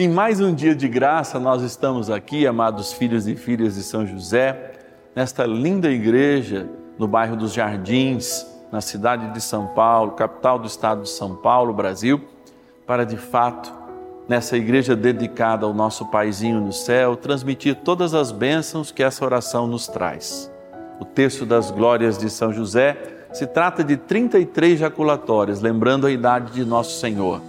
Em mais um dia de graça, nós estamos aqui, amados filhos e filhas de São José, nesta linda igreja no bairro dos Jardins, na cidade de São Paulo, capital do estado de São Paulo, Brasil, para de fato, nessa igreja dedicada ao nosso paizinho no céu, transmitir todas as bênçãos que essa oração nos traz. O texto das glórias de São José se trata de 33 jaculatórias, lembrando a idade de nosso Senhor.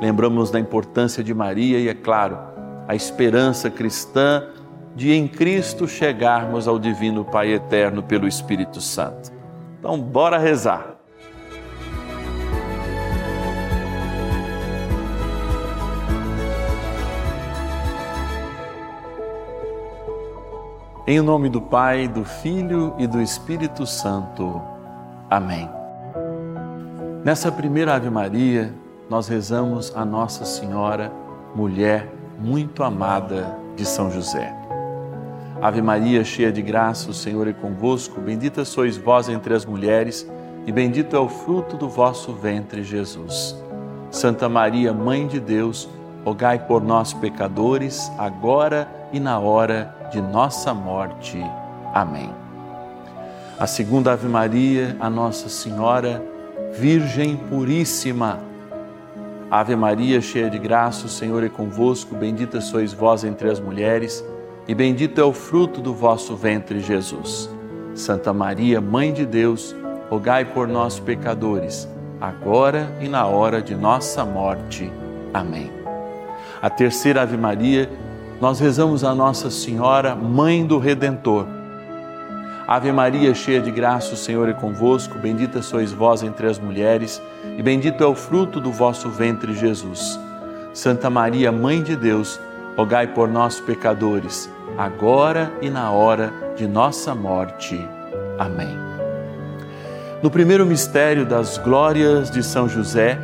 Lembramos da importância de Maria e, é claro, a esperança cristã de em Cristo chegarmos ao Divino Pai Eterno pelo Espírito Santo. Então, bora rezar. Em nome do Pai, do Filho e do Espírito Santo. Amém. Nessa primeira Ave Maria, nós rezamos a Nossa Senhora, mulher muito amada de São José. Ave Maria, cheia de graça, o Senhor é convosco, bendita sois vós entre as mulheres, e bendito é o fruto do vosso ventre, Jesus. Santa Maria, Mãe de Deus, rogai por nós, pecadores, agora e na hora de nossa morte. Amém. A segunda Ave Maria, a Nossa Senhora, Virgem Puríssima, Ave Maria, cheia de graça, o Senhor é convosco, bendita sois vós entre as mulheres, e bendito é o fruto do vosso ventre, Jesus. Santa Maria, Mãe de Deus, rogai por nós, pecadores, agora e na hora de nossa morte. Amém. A terceira Ave Maria, nós rezamos a Nossa Senhora, Mãe do Redentor. Ave Maria, cheia de graça, o Senhor é convosco, bendita sois vós entre as mulheres, e bendito é o fruto do vosso ventre, Jesus. Santa Maria, Mãe de Deus, rogai por nós, pecadores, agora e na hora de nossa morte. Amém. No primeiro mistério das glórias de São José,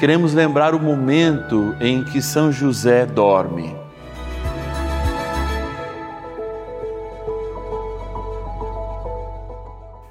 queremos lembrar o momento em que São José dorme.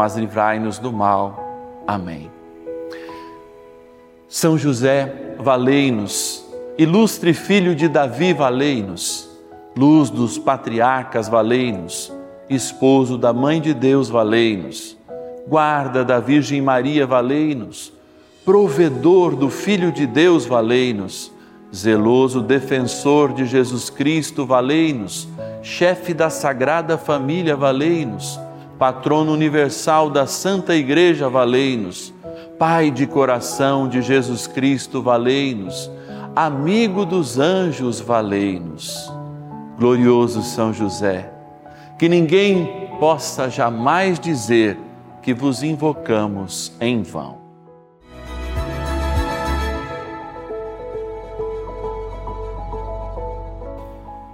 mas livrai-nos do mal. Amém. São José, valei-nos. Ilustre filho de Davi, valei-nos. Luz dos patriarcas, valei-nos. Esposo da Mãe de Deus, valei-nos. Guarda da Virgem Maria, valei-nos. Provedor do Filho de Deus, valei-nos. Zeloso defensor de Jesus Cristo, valei-nos. Chefe da Sagrada Família, valei-nos patrono universal da Santa Igreja, valei-nos. Pai de coração de Jesus Cristo, valei-nos. Amigo dos anjos, valei-nos. Glorioso São José, que ninguém possa jamais dizer que vos invocamos em vão.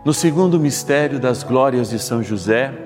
No segundo mistério das glórias de São José,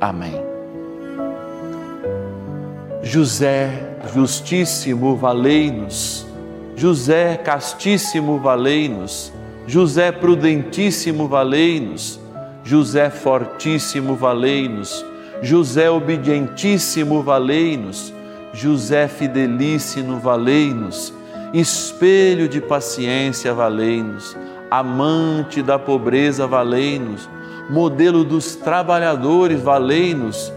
Amém. José justíssimo, valei-nos. José castíssimo, valei-nos. José prudentíssimo, valei-nos. José fortíssimo, valei-nos. José obedientíssimo, valei-nos. José fidelíssimo, valei-nos. Espelho de paciência, valei-nos. Amante da pobreza, valei-nos modelo dos trabalhadores, valei-nos,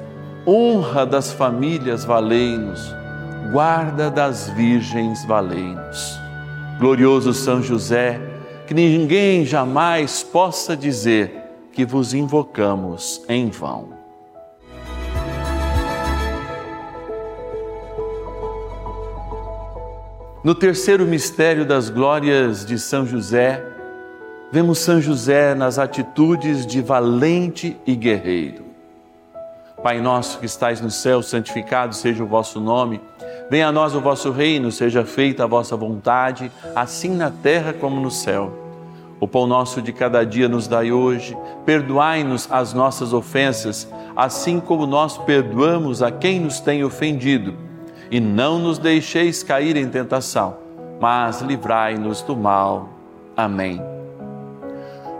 honra das famílias, valei-nos, guarda das virgens, valei-nos. Glorioso São José, que ninguém jamais possa dizer que vos invocamos em vão. No terceiro mistério das glórias de São José, vemos São José nas atitudes de valente e guerreiro. Pai nosso que estais no céu, santificado seja o vosso nome. Venha a nós o vosso reino, seja feita a vossa vontade, assim na terra como no céu. O pão nosso de cada dia nos dai hoje. Perdoai-nos as nossas ofensas, assim como nós perdoamos a quem nos tem ofendido. E não nos deixeis cair em tentação, mas livrai-nos do mal. Amém.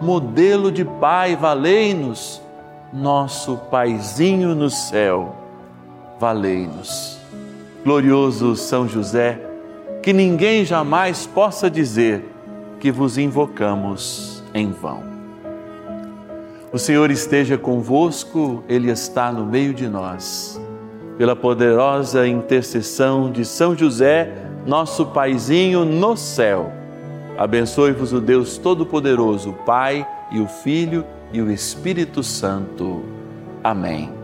modelo de pai, valei-nos nosso Paizinho no céu, valei-nos. Glorioso São José, que ninguém jamais possa dizer que vos invocamos em vão. O Senhor esteja convosco, Ele está no meio de nós. Pela poderosa intercessão de São José, nosso Paizinho no céu, abençoe-vos o Deus Todo-Poderoso, o Pai e o Filho e o Espírito Santo. Amém.